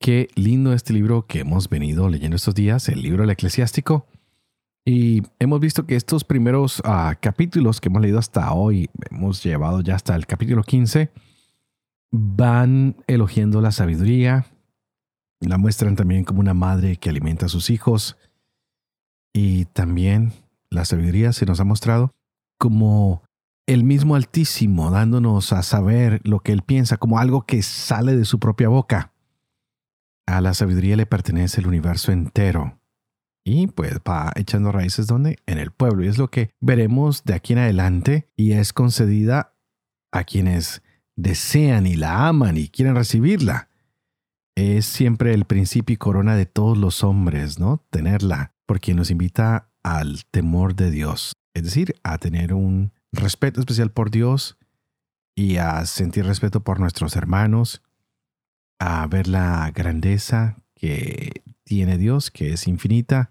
Qué lindo este libro que hemos venido leyendo estos días, el libro del eclesiástico. Y hemos visto que estos primeros ah, capítulos que hemos leído hasta hoy, hemos llevado ya hasta el capítulo 15, van elogiando la sabiduría, la muestran también como una madre que alimenta a sus hijos. Y también la sabiduría se nos ha mostrado como el mismo Altísimo dándonos a saber lo que Él piensa, como algo que sale de su propia boca. A la sabiduría le pertenece el universo entero. Y pues va echando raíces donde? En el pueblo. Y es lo que veremos de aquí en adelante y es concedida a quienes desean y la aman y quieren recibirla. Es siempre el principio y corona de todos los hombres, ¿no? Tenerla, porque nos invita al temor de Dios, es decir, a tener un respeto especial por Dios y a sentir respeto por nuestros hermanos a ver la grandeza que tiene Dios, que es infinita,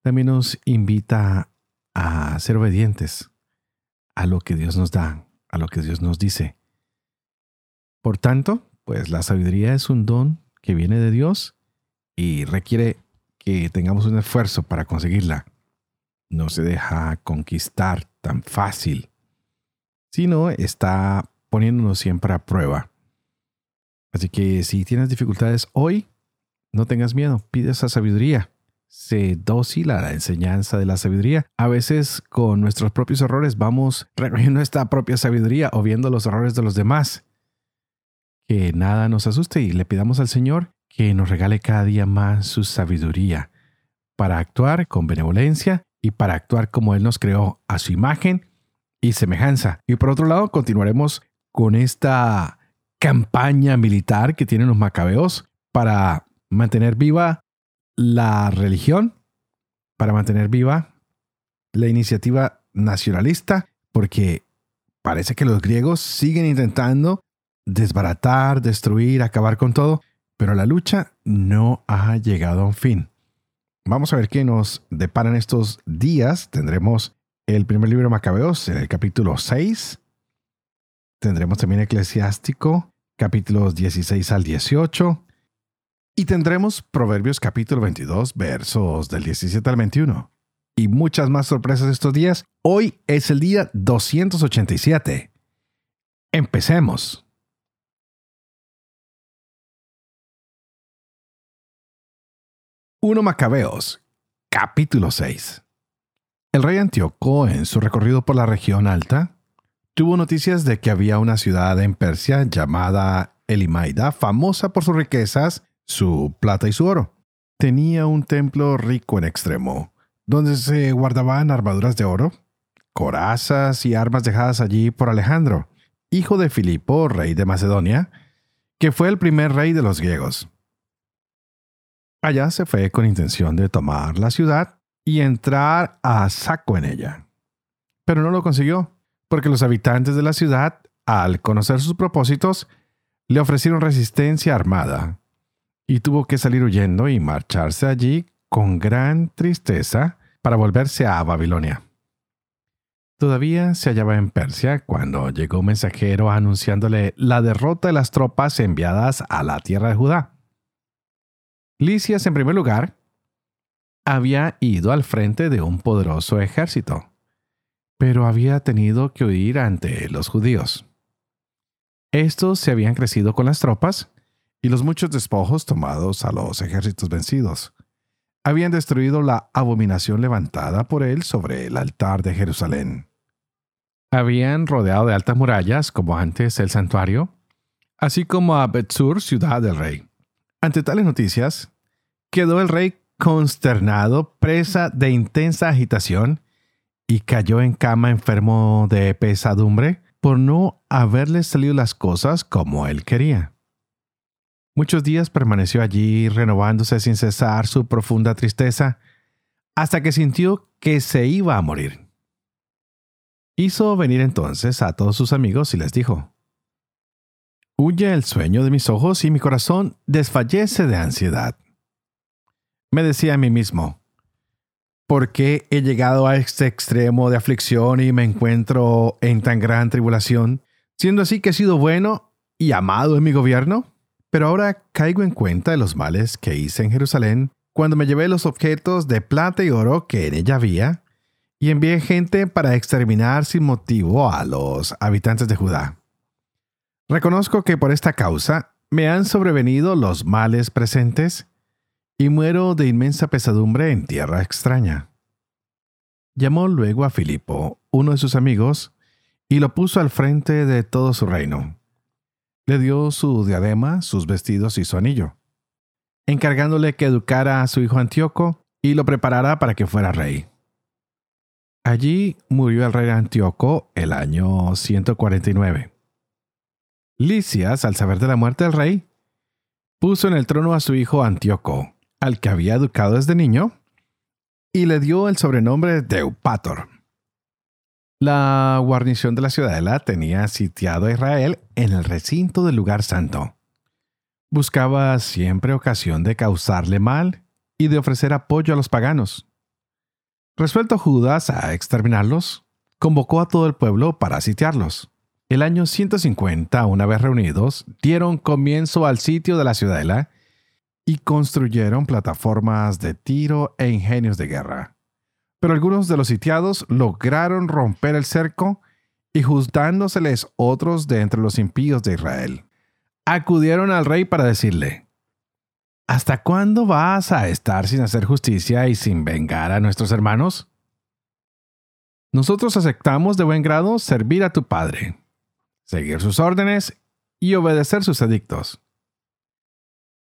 también nos invita a ser obedientes a lo que Dios nos da, a lo que Dios nos dice. Por tanto, pues la sabiduría es un don que viene de Dios y requiere que tengamos un esfuerzo para conseguirla. No se deja conquistar tan fácil, sino está poniéndonos siempre a prueba. Así que si tienes dificultades hoy, no tengas miedo, pide esa sabiduría. Sé dócil a la enseñanza de la sabiduría. A veces con nuestros propios errores vamos recogiendo nuestra propia sabiduría o viendo los errores de los demás. Que nada nos asuste y le pidamos al Señor que nos regale cada día más su sabiduría para actuar con benevolencia y para actuar como Él nos creó a su imagen y semejanza. Y por otro lado, continuaremos con esta campaña militar que tienen los macabeos para mantener viva la religión, para mantener viva la iniciativa nacionalista, porque parece que los griegos siguen intentando desbaratar, destruir, acabar con todo, pero la lucha no ha llegado a un fin. Vamos a ver qué nos deparan estos días. Tendremos el primer libro de Macabeos en el capítulo 6, Tendremos también Eclesiástico, capítulos 16 al 18. Y tendremos Proverbios capítulo 22, versos del 17 al 21. Y muchas más sorpresas estos días. Hoy es el día 287. Empecemos. Uno Macabeos, capítulo 6. El rey Antíoco, en su recorrido por la región alta, tuvo noticias de que había una ciudad en Persia llamada Elimaida, famosa por sus riquezas, su plata y su oro. Tenía un templo rico en extremo, donde se guardaban armaduras de oro, corazas y armas dejadas allí por Alejandro, hijo de Filipo, rey de Macedonia, que fue el primer rey de los griegos. Allá se fue con intención de tomar la ciudad y entrar a saco en ella. Pero no lo consiguió porque los habitantes de la ciudad, al conocer sus propósitos, le ofrecieron resistencia armada, y tuvo que salir huyendo y marcharse allí con gran tristeza para volverse a Babilonia. Todavía se hallaba en Persia cuando llegó un mensajero anunciándole la derrota de las tropas enviadas a la tierra de Judá. Licias, en primer lugar, había ido al frente de un poderoso ejército pero había tenido que huir ante los judíos. Estos se habían crecido con las tropas y los muchos despojos tomados a los ejércitos vencidos. Habían destruido la abominación levantada por él sobre el altar de Jerusalén. Habían rodeado de altas murallas, como antes el santuario, así como a Betsur, ciudad del rey. Ante tales noticias, quedó el rey consternado, presa de intensa agitación, y cayó en cama enfermo de pesadumbre por no haberle salido las cosas como él quería. Muchos días permaneció allí renovándose sin cesar su profunda tristeza, hasta que sintió que se iba a morir. Hizo venir entonces a todos sus amigos y les dijo, Huye el sueño de mis ojos y mi corazón desfallece de ansiedad. Me decía a mí mismo, ¿por qué he llegado a este extremo de aflicción y me encuentro en tan gran tribulación, siendo así que he sido bueno y amado en mi gobierno? Pero ahora caigo en cuenta de los males que hice en Jerusalén cuando me llevé los objetos de plata y oro que en ella había y envié gente para exterminar sin motivo a los habitantes de Judá. Reconozco que por esta causa me han sobrevenido los males presentes y muero de inmensa pesadumbre en tierra extraña. Llamó luego a Filipo, uno de sus amigos, y lo puso al frente de todo su reino. Le dio su diadema, sus vestidos y su anillo, encargándole que educara a su hijo Antíoco y lo preparara para que fuera rey. Allí murió el rey Antíoco el año 149. Licias, al saber de la muerte del rey, puso en el trono a su hijo Antíoco, al que había educado desde niño, y le dio el sobrenombre de Eupator. La guarnición de la ciudadela tenía sitiado a Israel en el recinto del lugar santo. Buscaba siempre ocasión de causarle mal y de ofrecer apoyo a los paganos. Resuelto Judas a exterminarlos, convocó a todo el pueblo para sitiarlos. El año 150, una vez reunidos, dieron comienzo al sitio de la ciudadela y construyeron plataformas de tiro e ingenios de guerra. Pero algunos de los sitiados lograron romper el cerco y juzgándoseles otros de entre los impíos de Israel. Acudieron al rey para decirle, ¿Hasta cuándo vas a estar sin hacer justicia y sin vengar a nuestros hermanos? Nosotros aceptamos de buen grado servir a tu Padre, seguir sus órdenes y obedecer sus edictos.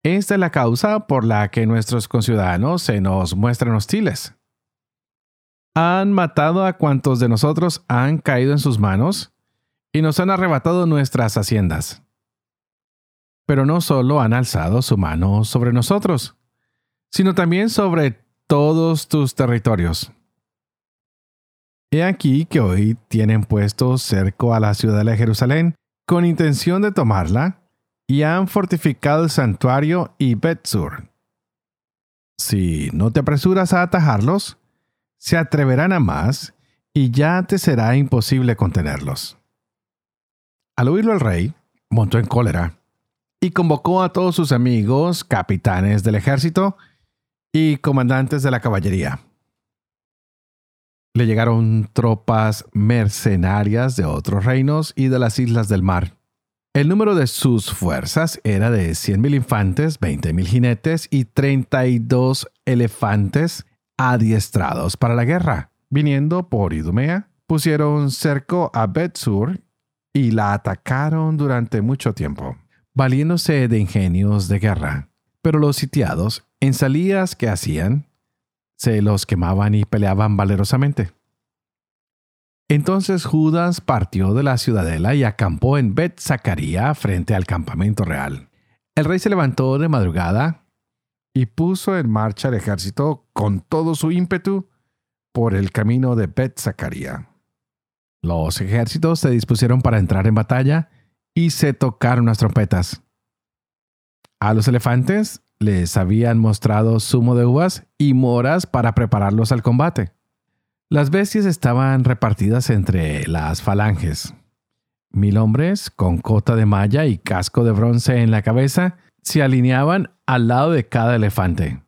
Esta es la causa por la que nuestros conciudadanos se nos muestran hostiles. Han matado a cuantos de nosotros han caído en sus manos y nos han arrebatado nuestras haciendas pero no solo han alzado su mano sobre nosotros, sino también sobre todos tus territorios. He aquí que hoy tienen puesto cerco a la ciudad de Jerusalén con intención de tomarla y han fortificado el santuario y Betsur. Si no te apresuras a atajarlos, se atreverán a más y ya te será imposible contenerlos. Al oírlo el rey, montó en cólera y convocó a todos sus amigos, capitanes del ejército y comandantes de la caballería. Le llegaron tropas mercenarias de otros reinos y de las islas del mar. El número de sus fuerzas era de 100.000 infantes, 20.000 jinetes y 32 elefantes adiestrados para la guerra. Viniendo por Idumea, pusieron cerco a Betsur y la atacaron durante mucho tiempo valiéndose de ingenios de guerra. Pero los sitiados, en salidas que hacían, se los quemaban y peleaban valerosamente. Entonces Judas partió de la ciudadela y acampó en Bet Zacaría frente al campamento real. El rey se levantó de madrugada y puso en marcha el ejército con todo su ímpetu por el camino de Bet Zacaría. Los ejércitos se dispusieron para entrar en batalla y se tocaron las trompetas. A los elefantes les habían mostrado zumo de uvas y moras para prepararlos al combate. Las bestias estaban repartidas entre las falanges. Mil hombres, con cota de malla y casco de bronce en la cabeza, se alineaban al lado de cada elefante.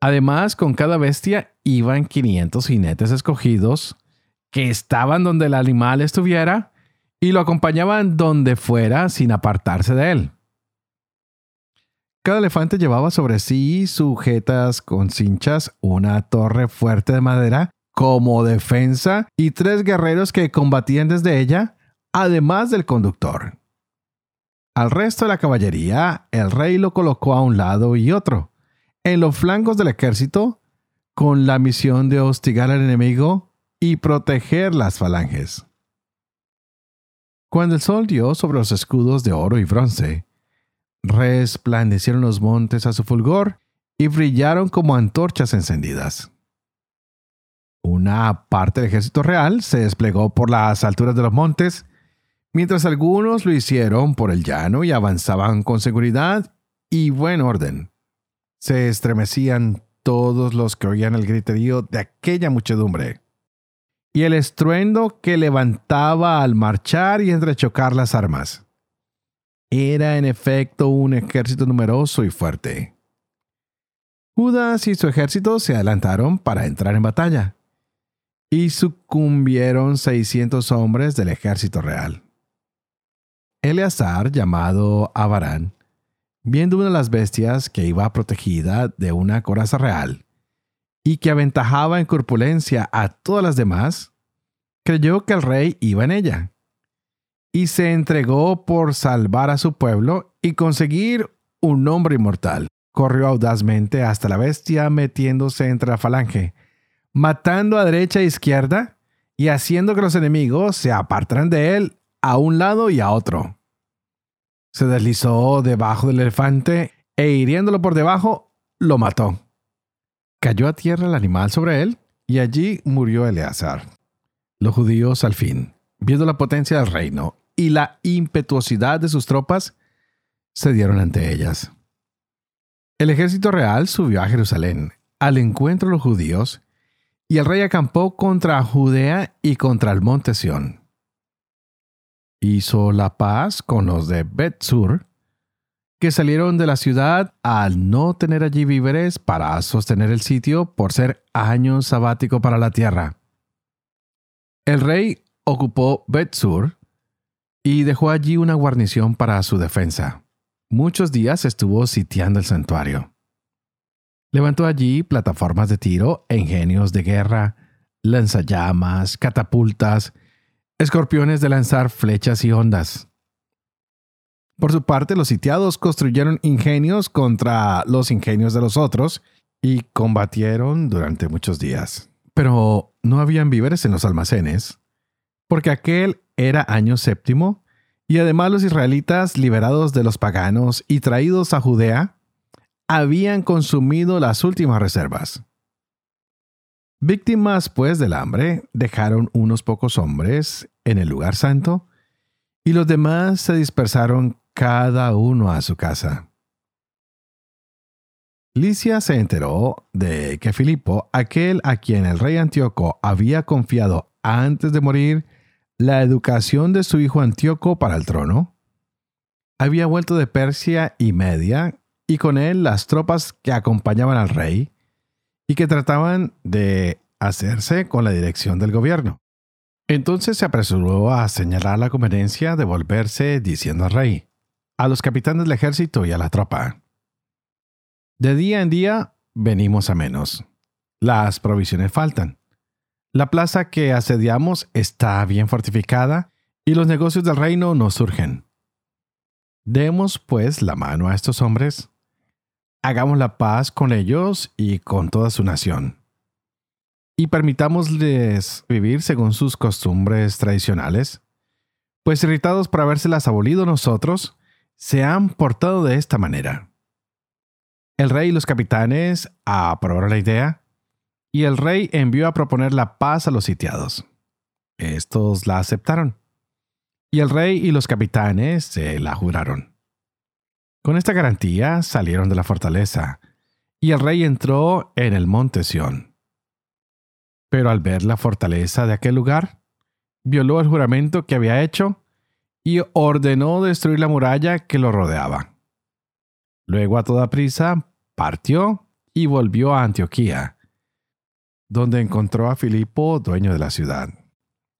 Además, con cada bestia iban 500 jinetes escogidos, que estaban donde el animal estuviera y lo acompañaban donde fuera sin apartarse de él. Cada elefante llevaba sobre sí, sujetas con cinchas, una torre fuerte de madera como defensa y tres guerreros que combatían desde ella, además del conductor. Al resto de la caballería, el rey lo colocó a un lado y otro, en los flancos del ejército, con la misión de hostigar al enemigo y proteger las falanges. Cuando el sol dio sobre los escudos de oro y bronce, resplandecieron los montes a su fulgor y brillaron como antorchas encendidas. Una parte del ejército real se desplegó por las alturas de los montes, mientras algunos lo hicieron por el llano y avanzaban con seguridad y buen orden. Se estremecían todos los que oían el griterío de aquella muchedumbre y el estruendo que levantaba al marchar y entrechocar las armas. Era en efecto un ejército numeroso y fuerte. Judas y su ejército se adelantaron para entrar en batalla, y sucumbieron seiscientos hombres del ejército real. Eleazar, llamado Abarán, viendo una de las bestias que iba protegida de una coraza real y que aventajaba en corpulencia a todas las demás, creyó que el rey iba en ella y se entregó por salvar a su pueblo y conseguir un nombre inmortal. Corrió audazmente hasta la bestia metiéndose entre la falange, matando a derecha e izquierda y haciendo que los enemigos se apartaran de él a un lado y a otro. Se deslizó debajo del elefante e hiriéndolo por debajo, lo mató. Cayó a tierra el animal sobre él y allí murió Eleazar. Los judíos al fin, viendo la potencia del reino y la impetuosidad de sus tropas, se dieron ante ellas. El ejército real subió a Jerusalén al encuentro de los judíos, y el rey acampó contra Judea y contra el monte Sión. Hizo la paz con los de Betsur, que salieron de la ciudad al no tener allí víveres para sostener el sitio por ser año sabático para la tierra. El rey ocupó Betsur y dejó allí una guarnición para su defensa. Muchos días estuvo sitiando el santuario. Levantó allí plataformas de tiro, ingenios de guerra, lanzallamas, catapultas, escorpiones de lanzar flechas y ondas. Por su parte, los sitiados construyeron ingenios contra los ingenios de los otros y combatieron durante muchos días. Pero no habían víveres en los almacenes, porque aquel era año séptimo, y además los israelitas liberados de los paganos y traídos a Judea, habían consumido las últimas reservas. Víctimas, pues, del hambre, dejaron unos pocos hombres en el lugar santo, y los demás se dispersaron cada uno a su casa. Licia se enteró de que Filipo, aquel a quien el rey Antíoco había confiado antes de morir la educación de su hijo Antíoco para el trono, había vuelto de Persia y Media, y con él las tropas que acompañaban al rey y que trataban de hacerse con la dirección del gobierno. Entonces se apresuró a señalar la conveniencia de volverse diciendo al rey, a los capitanes del ejército y a la tropa. De día en día venimos a menos. Las provisiones faltan. La plaza que asediamos está bien fortificada y los negocios del reino nos surgen. Demos pues la mano a estos hombres. Hagamos la paz con ellos y con toda su nación. Y permitámosles vivir según sus costumbres tradicionales, pues irritados por habérselas abolido nosotros, se han portado de esta manera. El rey y los capitanes aprobaron la idea, y el rey envió a proponer la paz a los sitiados. Estos la aceptaron, y el rey y los capitanes se la juraron. Con esta garantía salieron de la fortaleza, y el rey entró en el monte Sión. Pero al ver la fortaleza de aquel lugar, violó el juramento que había hecho y ordenó destruir la muralla que lo rodeaba. Luego a toda prisa partió y volvió a Antioquía, donde encontró a Filipo, dueño de la ciudad.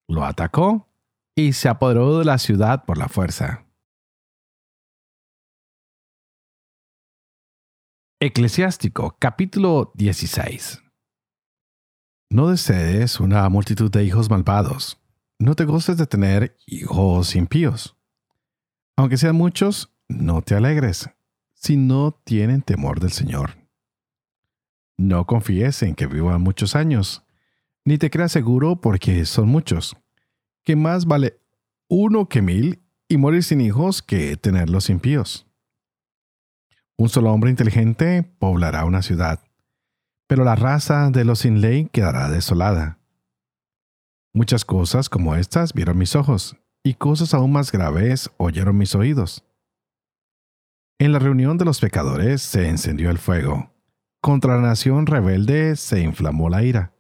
Lo atacó y se apoderó de la ciudad por la fuerza. Eclesiástico capítulo 16 No desees una multitud de hijos malvados. No te goces de tener hijos impíos. Aunque sean muchos, no te alegres, si no tienen temor del Señor. No confíes en que vivan muchos años, ni te creas seguro porque son muchos, que más vale uno que mil y morir sin hijos que tenerlos impíos. Un solo hombre inteligente poblará una ciudad, pero la raza de los sin ley quedará desolada. Muchas cosas como estas vieron mis ojos, y cosas aún más graves oyeron mis oídos. En la reunión de los pecadores se encendió el fuego. Contra la nación rebelde se inflamó la ira.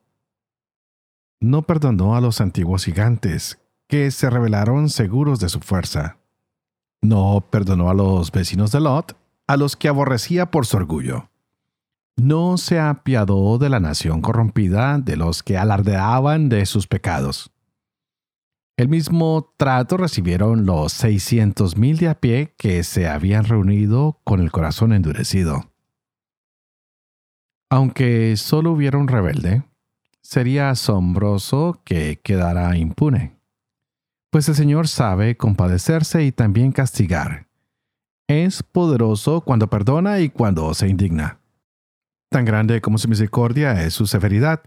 No perdonó a los antiguos gigantes, que se rebelaron seguros de su fuerza. No perdonó a los vecinos de Lot, a los que aborrecía por su orgullo. No se apiadó de la nación corrompida, de los que alardeaban de sus pecados. El mismo trato recibieron los seiscientos mil de a pie que se habían reunido con el corazón endurecido. Aunque solo hubiera un rebelde, sería asombroso que quedara impune. Pues el Señor sabe compadecerse y también castigar. Es poderoso cuando perdona y cuando se indigna. Tan grande como su misericordia es su severidad,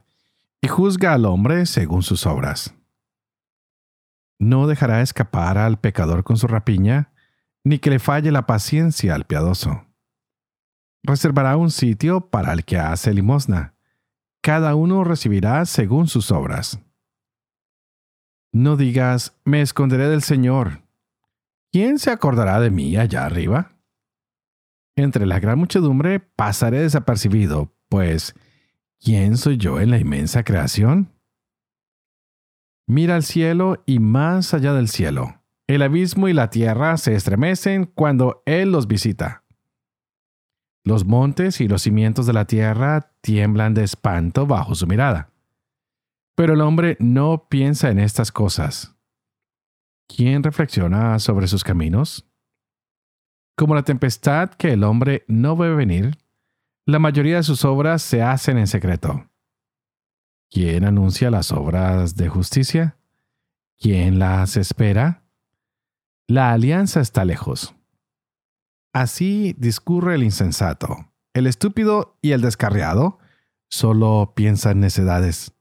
y juzga al hombre según sus obras no dejará escapar al pecador con su rapiña, ni que le falle la paciencia al piadoso. Reservará un sitio para el que hace limosna. Cada uno recibirá según sus obras. No digas, me esconderé del Señor. ¿Quién se acordará de mí allá arriba? Entre la gran muchedumbre pasaré desapercibido, pues, ¿quién soy yo en la inmensa creación? Mira al cielo y más allá del cielo. El abismo y la tierra se estremecen cuando Él los visita. Los montes y los cimientos de la tierra tiemblan de espanto bajo su mirada. Pero el hombre no piensa en estas cosas. ¿Quién reflexiona sobre sus caminos? Como la tempestad que el hombre no ve venir, la mayoría de sus obras se hacen en secreto. ¿Quién anuncia las obras de justicia? ¿Quién las espera? La alianza está lejos. Así discurre el insensato. El estúpido y el descarriado solo piensan necedades.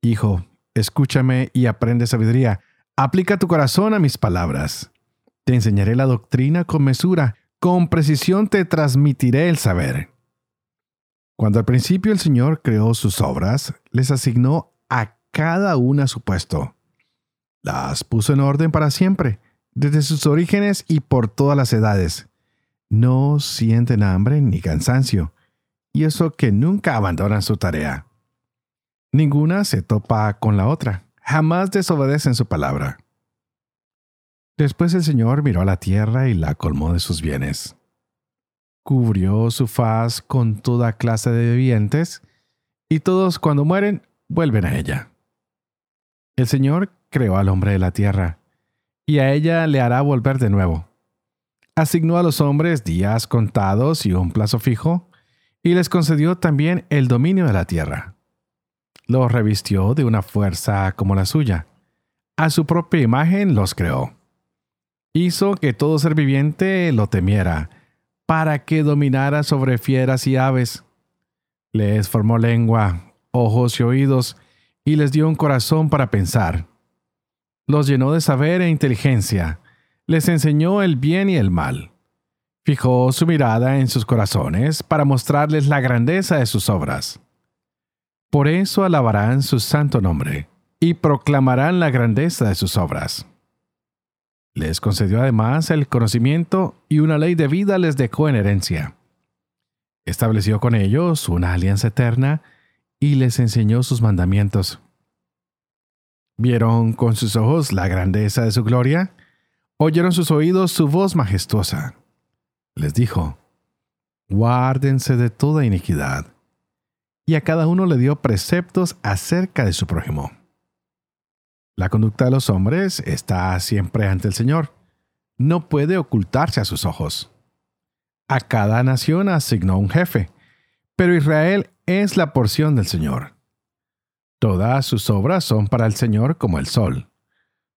Hijo, escúchame y aprende sabiduría. Aplica tu corazón a mis palabras. Te enseñaré la doctrina con mesura. Con precisión te transmitiré el saber. Cuando al principio el Señor creó sus obras, les asignó a cada una su puesto. Las puso en orden para siempre, desde sus orígenes y por todas las edades. No sienten hambre ni cansancio, y eso que nunca abandonan su tarea. Ninguna se topa con la otra, jamás desobedecen su palabra. Después el Señor miró a la tierra y la colmó de sus bienes cubrió su faz con toda clase de vivientes, y todos cuando mueren vuelven a ella. El Señor creó al hombre de la tierra, y a ella le hará volver de nuevo. Asignó a los hombres días contados y un plazo fijo, y les concedió también el dominio de la tierra. Los revistió de una fuerza como la suya. A su propia imagen los creó. Hizo que todo ser viviente lo temiera, para que dominara sobre fieras y aves. Les formó lengua, ojos y oídos, y les dio un corazón para pensar. Los llenó de saber e inteligencia, les enseñó el bien y el mal. Fijó su mirada en sus corazones para mostrarles la grandeza de sus obras. Por eso alabarán su santo nombre y proclamarán la grandeza de sus obras. Les concedió además el conocimiento y una ley de vida les dejó en herencia. Estableció con ellos una alianza eterna y les enseñó sus mandamientos. Vieron con sus ojos la grandeza de su gloria, oyeron sus oídos su voz majestuosa. Les dijo, guárdense de toda iniquidad. Y a cada uno le dio preceptos acerca de su prójimo. La conducta de los hombres está siempre ante el Señor. No puede ocultarse a sus ojos. A cada nación asignó un jefe, pero Israel es la porción del Señor. Todas sus obras son para el Señor como el sol.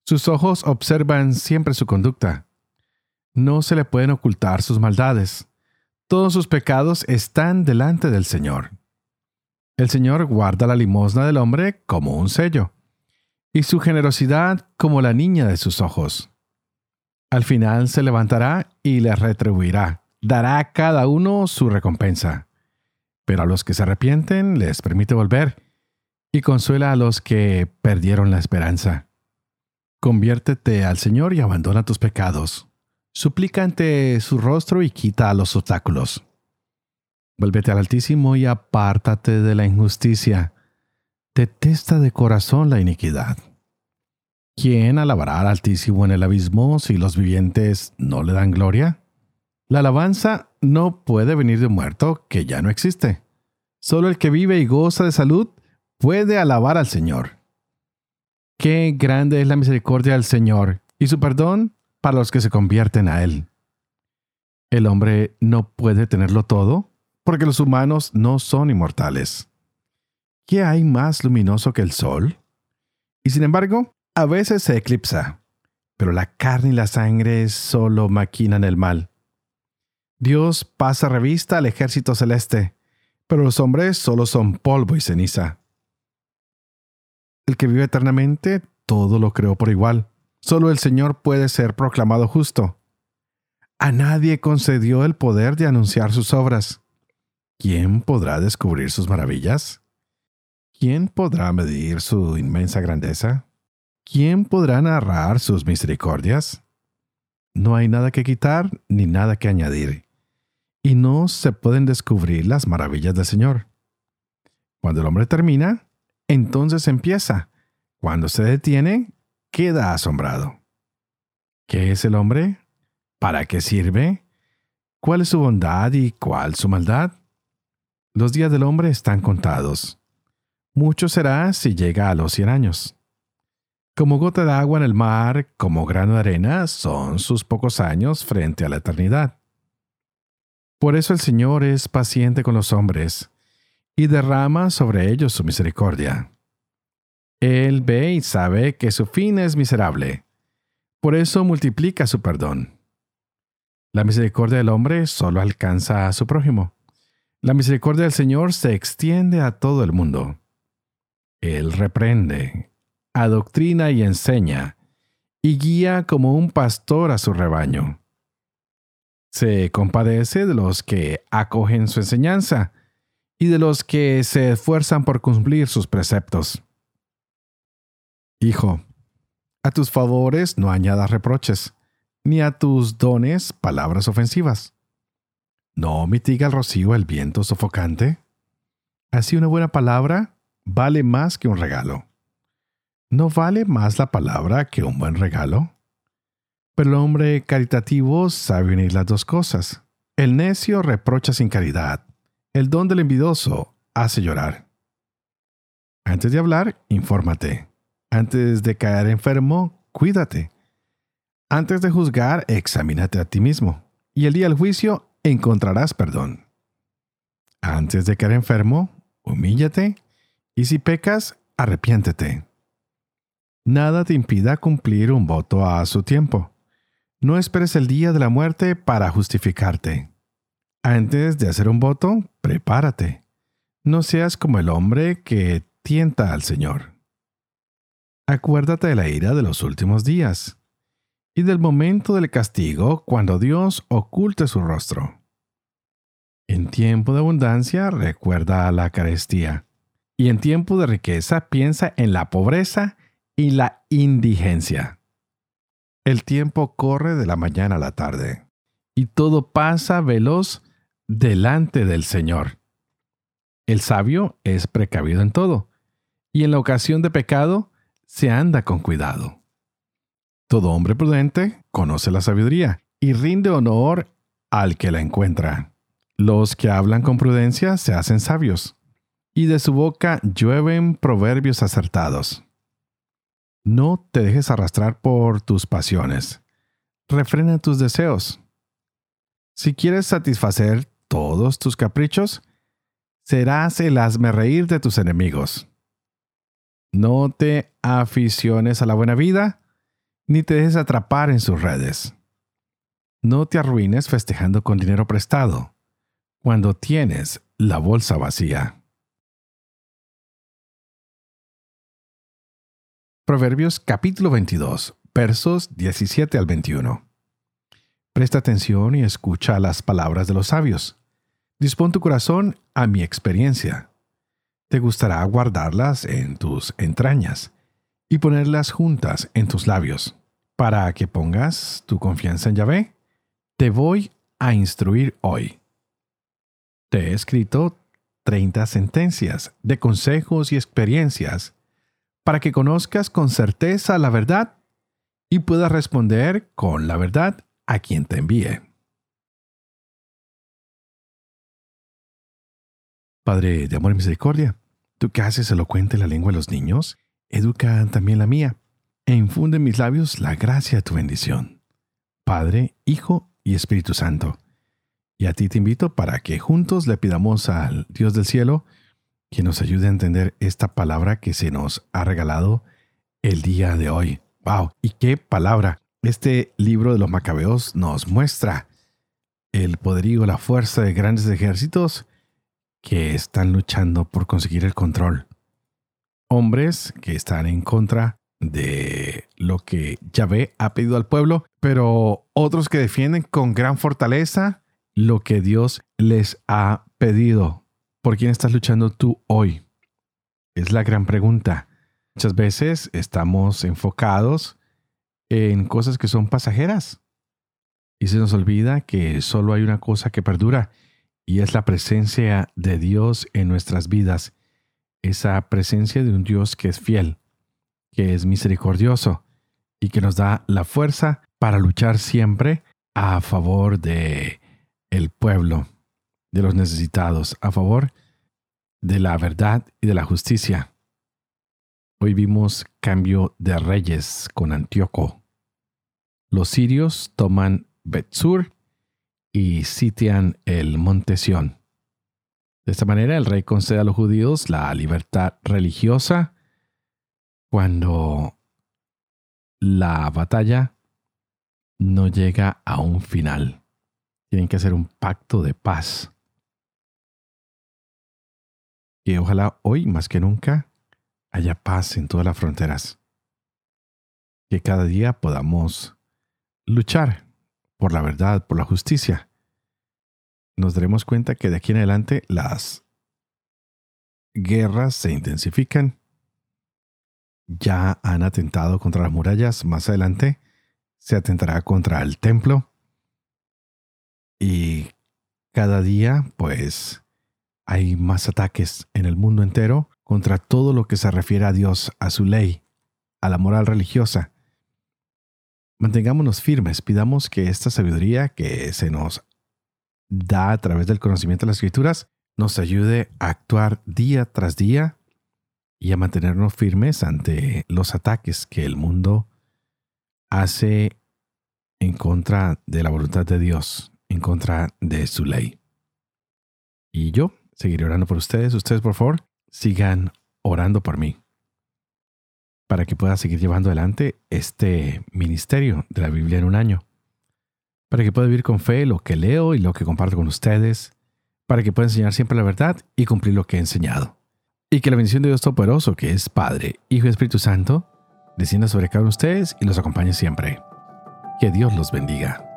Sus ojos observan siempre su conducta. No se le pueden ocultar sus maldades. Todos sus pecados están delante del Señor. El Señor guarda la limosna del hombre como un sello y su generosidad como la niña de sus ojos. Al final se levantará y le retribuirá, dará a cada uno su recompensa. Pero a los que se arrepienten les permite volver y consuela a los que perdieron la esperanza. Conviértete al Señor y abandona tus pecados. Suplica ante su rostro y quita los obstáculos. Vuélvete al Altísimo y apártate de la injusticia. Detesta de corazón la iniquidad. ¿Quién alabará al Altísimo en el abismo si los vivientes no le dan gloria? La alabanza no puede venir de un muerto que ya no existe. Solo el que vive y goza de salud puede alabar al Señor. Qué grande es la misericordia del Señor y su perdón para los que se convierten a Él. El hombre no puede tenerlo todo porque los humanos no son inmortales. ¿Qué hay más luminoso que el sol? Y sin embargo, a veces se eclipsa, pero la carne y la sangre solo maquinan el mal. Dios pasa revista al ejército celeste, pero los hombres solo son polvo y ceniza. El que vive eternamente todo lo creó por igual. Solo el Señor puede ser proclamado justo. A nadie concedió el poder de anunciar sus obras. ¿Quién podrá descubrir sus maravillas? ¿Quién podrá medir su inmensa grandeza? ¿Quién podrá narrar sus misericordias? No hay nada que quitar ni nada que añadir y no se pueden descubrir las maravillas del Señor. Cuando el hombre termina, entonces empieza. Cuando se detiene, queda asombrado. ¿Qué es el hombre? ¿Para qué sirve? ¿Cuál es su bondad y cuál su maldad? Los días del hombre están contados. Mucho será si llega a los cien años. Como gota de agua en el mar, como grano de arena, son sus pocos años frente a la eternidad. Por eso el Señor es paciente con los hombres y derrama sobre ellos su misericordia. Él ve y sabe que su fin es miserable. Por eso multiplica su perdón. La misericordia del hombre solo alcanza a su prójimo. La misericordia del Señor se extiende a todo el mundo. Él reprende, adoctrina y enseña, y guía como un pastor a su rebaño. Se compadece de los que acogen su enseñanza y de los que se esfuerzan por cumplir sus preceptos. Hijo, a tus favores no añadas reproches, ni a tus dones palabras ofensivas. ¿No mitiga el rocío el viento sofocante? Así una buena palabra vale más que un regalo. ¿No vale más la palabra que un buen regalo? Pero el hombre caritativo sabe unir las dos cosas. El necio reprocha sin caridad. El don del envidioso hace llorar. Antes de hablar, infórmate. Antes de caer enfermo, cuídate. Antes de juzgar, examínate a ti mismo. Y el día del juicio encontrarás perdón. Antes de caer enfermo, humíllate. Y si pecas, arrepiéntete. Nada te impida cumplir un voto a su tiempo. No esperes el día de la muerte para justificarte. Antes de hacer un voto, prepárate. No seas como el hombre que tienta al Señor. Acuérdate de la ira de los últimos días y del momento del castigo cuando Dios oculte su rostro. En tiempo de abundancia recuerda la carestía y en tiempo de riqueza piensa en la pobreza y la indigencia. El tiempo corre de la mañana a la tarde, y todo pasa veloz delante del Señor. El sabio es precavido en todo, y en la ocasión de pecado se anda con cuidado. Todo hombre prudente conoce la sabiduría y rinde honor al que la encuentra. Los que hablan con prudencia se hacen sabios, y de su boca llueven proverbios acertados. No te dejes arrastrar por tus pasiones. Refrena tus deseos. Si quieres satisfacer todos tus caprichos, serás el reír de tus enemigos. No te aficiones a la buena vida, ni te dejes atrapar en sus redes. No te arruines festejando con dinero prestado, cuando tienes la bolsa vacía. Proverbios capítulo 22, versos 17 al 21. Presta atención y escucha las palabras de los sabios. Dispón tu corazón a mi experiencia. Te gustará guardarlas en tus entrañas y ponerlas juntas en tus labios, para que pongas tu confianza en Yahvé. Te voy a instruir hoy. Te he escrito 30 sentencias de consejos y experiencias para que conozcas con certeza la verdad y puedas responder con la verdad a quien te envíe. Padre de amor y misericordia, tú que haces elocuente la lengua de los niños, educa también la mía, e infunde en mis labios la gracia de tu bendición. Padre, Hijo y Espíritu Santo. Y a ti te invito para que juntos le pidamos al Dios del cielo que nos ayude a entender esta palabra que se nos ha regalado el día de hoy. ¡Wow! ¿Y qué palabra? Este libro de los macabeos nos muestra el poderío, la fuerza de grandes ejércitos que están luchando por conseguir el control. Hombres que están en contra de lo que Yahvé ha pedido al pueblo, pero otros que defienden con gran fortaleza lo que Dios les ha pedido. ¿Por quién estás luchando tú hoy? Es la gran pregunta. Muchas veces estamos enfocados en cosas que son pasajeras. Y se nos olvida que solo hay una cosa que perdura y es la presencia de Dios en nuestras vidas. Esa presencia de un Dios que es fiel, que es misericordioso y que nos da la fuerza para luchar siempre a favor de el pueblo, de los necesitados, a favor de la verdad y de la justicia. Hoy vimos cambio de reyes con Antíoco. Los sirios toman Betsur y sitian el monte Sión. De esta manera el rey concede a los judíos la libertad religiosa cuando la batalla no llega a un final. Tienen que hacer un pacto de paz. Y ojalá hoy más que nunca haya paz en todas las fronteras. Que cada día podamos luchar por la verdad, por la justicia. Nos daremos cuenta que de aquí en adelante las guerras se intensifican. Ya han atentado contra las murallas. Más adelante se atentará contra el templo. Y cada día, pues, hay más ataques en el mundo entero contra todo lo que se refiere a Dios, a su ley, a la moral religiosa. Mantengámonos firmes, pidamos que esta sabiduría que se nos da a través del conocimiento de las escrituras nos ayude a actuar día tras día y a mantenernos firmes ante los ataques que el mundo hace en contra de la voluntad de Dios, en contra de su ley. Y yo seguiré orando por ustedes. Ustedes, por favor, sigan orando por mí para que pueda seguir llevando adelante este ministerio de la Biblia en un año, para que pueda vivir con fe lo que leo y lo que comparto con ustedes, para que pueda enseñar siempre la verdad y cumplir lo que he enseñado. Y que la bendición de Dios Todopoderoso, que es Padre, Hijo y Espíritu Santo, descienda sobre cada uno de ustedes y los acompañe siempre. Que Dios los bendiga.